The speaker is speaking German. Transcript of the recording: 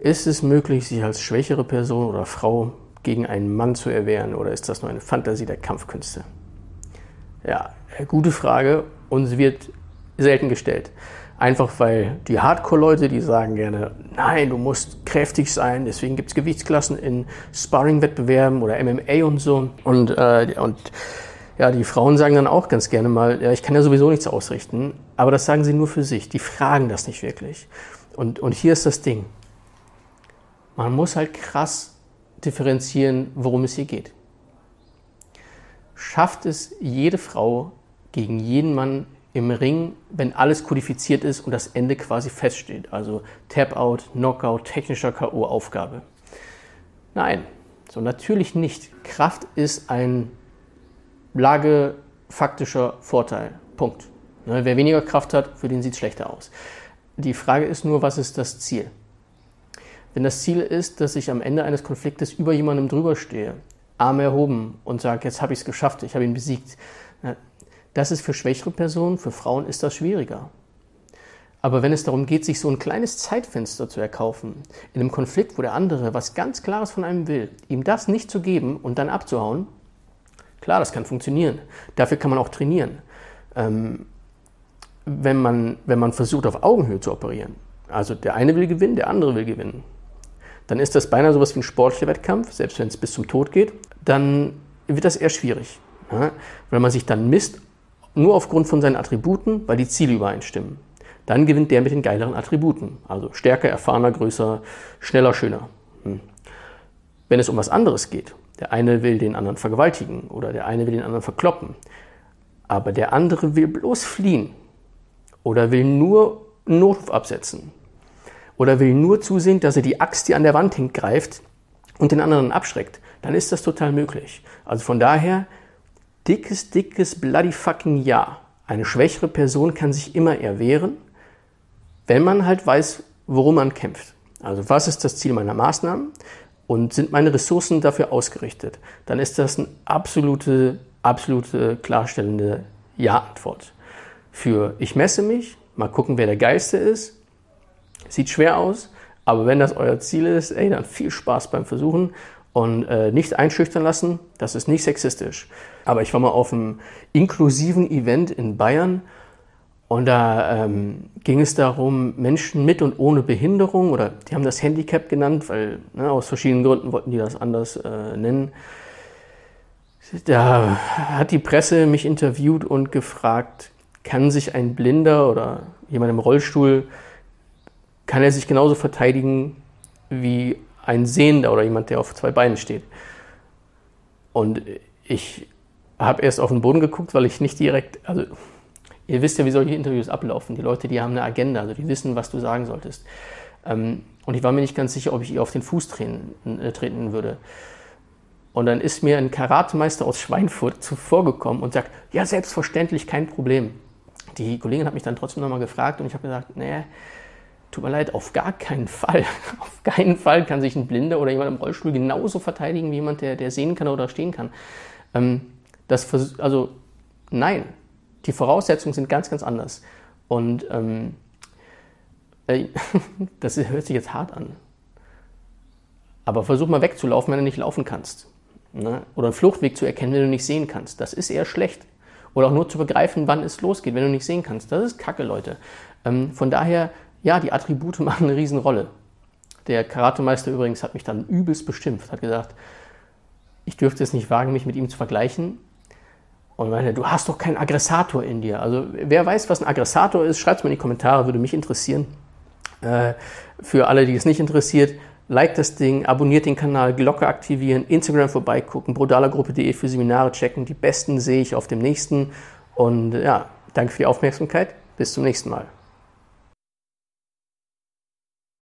Ist es möglich, sich als schwächere Person oder Frau gegen einen Mann zu erwehren oder ist das nur eine Fantasie der Kampfkünste? Ja, gute Frage und sie wird selten gestellt. Einfach weil die Hardcore-Leute, die sagen gerne, nein, du musst kräftig sein, deswegen gibt es Gewichtsklassen in Sparring-Wettbewerben oder MMA und so. Und, äh, und ja, die Frauen sagen dann auch ganz gerne mal, ja, ich kann ja sowieso nichts ausrichten, aber das sagen sie nur für sich. Die fragen das nicht wirklich. Und, und hier ist das Ding. Man muss halt krass differenzieren, worum es hier geht. Schafft es jede Frau gegen jeden Mann im Ring, wenn alles kodifiziert ist und das Ende quasi feststeht. Also Tap-out, Knockout, technischer K.O.-Aufgabe. Nein, so natürlich nicht. Kraft ist ein lagefaktischer Vorteil. Punkt. Ne, wer weniger Kraft hat, für den sieht es schlechter aus. Die Frage ist nur, was ist das Ziel? Wenn das Ziel ist, dass ich am Ende eines Konfliktes über jemandem drüber stehe, Arme erhoben und sage, jetzt habe ich es geschafft, ich habe ihn besiegt, das ist für schwächere Personen, für Frauen ist das schwieriger. Aber wenn es darum geht, sich so ein kleines Zeitfenster zu erkaufen, in einem Konflikt, wo der andere was ganz Klares von einem will, ihm das nicht zu geben und dann abzuhauen, klar, das kann funktionieren. Dafür kann man auch trainieren. Ähm, wenn, man, wenn man versucht, auf Augenhöhe zu operieren, also der eine will gewinnen, der andere will gewinnen, dann ist das beinahe sowas wie ein sportlicher Wettkampf, selbst wenn es bis zum Tod geht, dann wird das eher schwierig. Ja? Weil man sich dann misst, nur aufgrund von seinen Attributen, weil die Ziele übereinstimmen. Dann gewinnt der mit den geileren Attributen. Also stärker, erfahrener, größer, schneller, schöner. Hm. Wenn es um was anderes geht, der eine will den anderen vergewaltigen oder der eine will den anderen verkloppen, aber der andere will bloß fliehen oder will nur einen Notruf absetzen oder will nur zusehen, dass er die Axt, die an der Wand hängt, greift und den anderen abschreckt, dann ist das total möglich. Also von daher dickes, dickes, bloody fucking Ja. Eine schwächere Person kann sich immer erwehren, wenn man halt weiß, worum man kämpft. Also was ist das Ziel meiner Maßnahmen und sind meine Ressourcen dafür ausgerichtet? Dann ist das eine absolute, absolute klarstellende Ja-Antwort. Für ich messe mich, mal gucken, wer der Geilste ist. Sieht schwer aus, aber wenn das euer Ziel ist, ey, dann viel Spaß beim Versuchen und äh, nicht einschüchtern lassen. Das ist nicht sexistisch. Aber ich war mal auf einem inklusiven Event in Bayern und da ähm, ging es darum, Menschen mit und ohne Behinderung oder die haben das Handicap genannt, weil ne, aus verschiedenen Gründen wollten die das anders äh, nennen. Da hat die Presse mich interviewt und gefragt, kann sich ein Blinder oder jemand im Rollstuhl, kann er sich genauso verteidigen wie ein Sehender oder jemand, der auf zwei Beinen steht. Und ich habe erst auf den Boden geguckt, weil ich nicht direkt, also ihr wisst ja, wie solche Interviews ablaufen. Die Leute, die haben eine Agenda, also die wissen, was du sagen solltest. Ähm, und ich war mir nicht ganz sicher, ob ich ihr auf den Fuß treten, äh, treten würde. Und dann ist mir ein Karatemeister aus Schweinfurt zuvorgekommen und sagt, ja, selbstverständlich, kein Problem. Die Kollegin hat mich dann trotzdem nochmal gefragt und ich habe gesagt, nee, Tut mir leid, auf gar keinen Fall. Auf keinen Fall kann sich ein Blinder oder jemand im Rollstuhl genauso verteidigen wie jemand, der, der sehen kann oder stehen kann. Ähm, das, also nein, die Voraussetzungen sind ganz, ganz anders. Und ähm, äh, das hört sich jetzt hart an. Aber versuch mal wegzulaufen, wenn du nicht laufen kannst. Ne? Oder einen Fluchtweg zu erkennen, wenn du nicht sehen kannst. Das ist eher schlecht. Oder auch nur zu begreifen, wann es losgeht, wenn du nicht sehen kannst. Das ist Kacke, Leute. Ähm, von daher ja, die Attribute machen eine Riesenrolle. Der Karatemeister übrigens hat mich dann übelst bestimmt, hat gesagt, ich dürfte es nicht wagen, mich mit ihm zu vergleichen. Und meinte, du hast doch keinen Aggressator in dir. Also wer weiß, was ein Aggressator ist, schreibt es mir in die Kommentare, würde mich interessieren. Äh, für alle, die es nicht interessiert, like das Ding, abonniert den Kanal, Glocke aktivieren, Instagram vorbeigucken, brudalergruppe.de für Seminare checken. Die besten sehe ich auf dem nächsten. Und ja, danke für die Aufmerksamkeit. Bis zum nächsten Mal.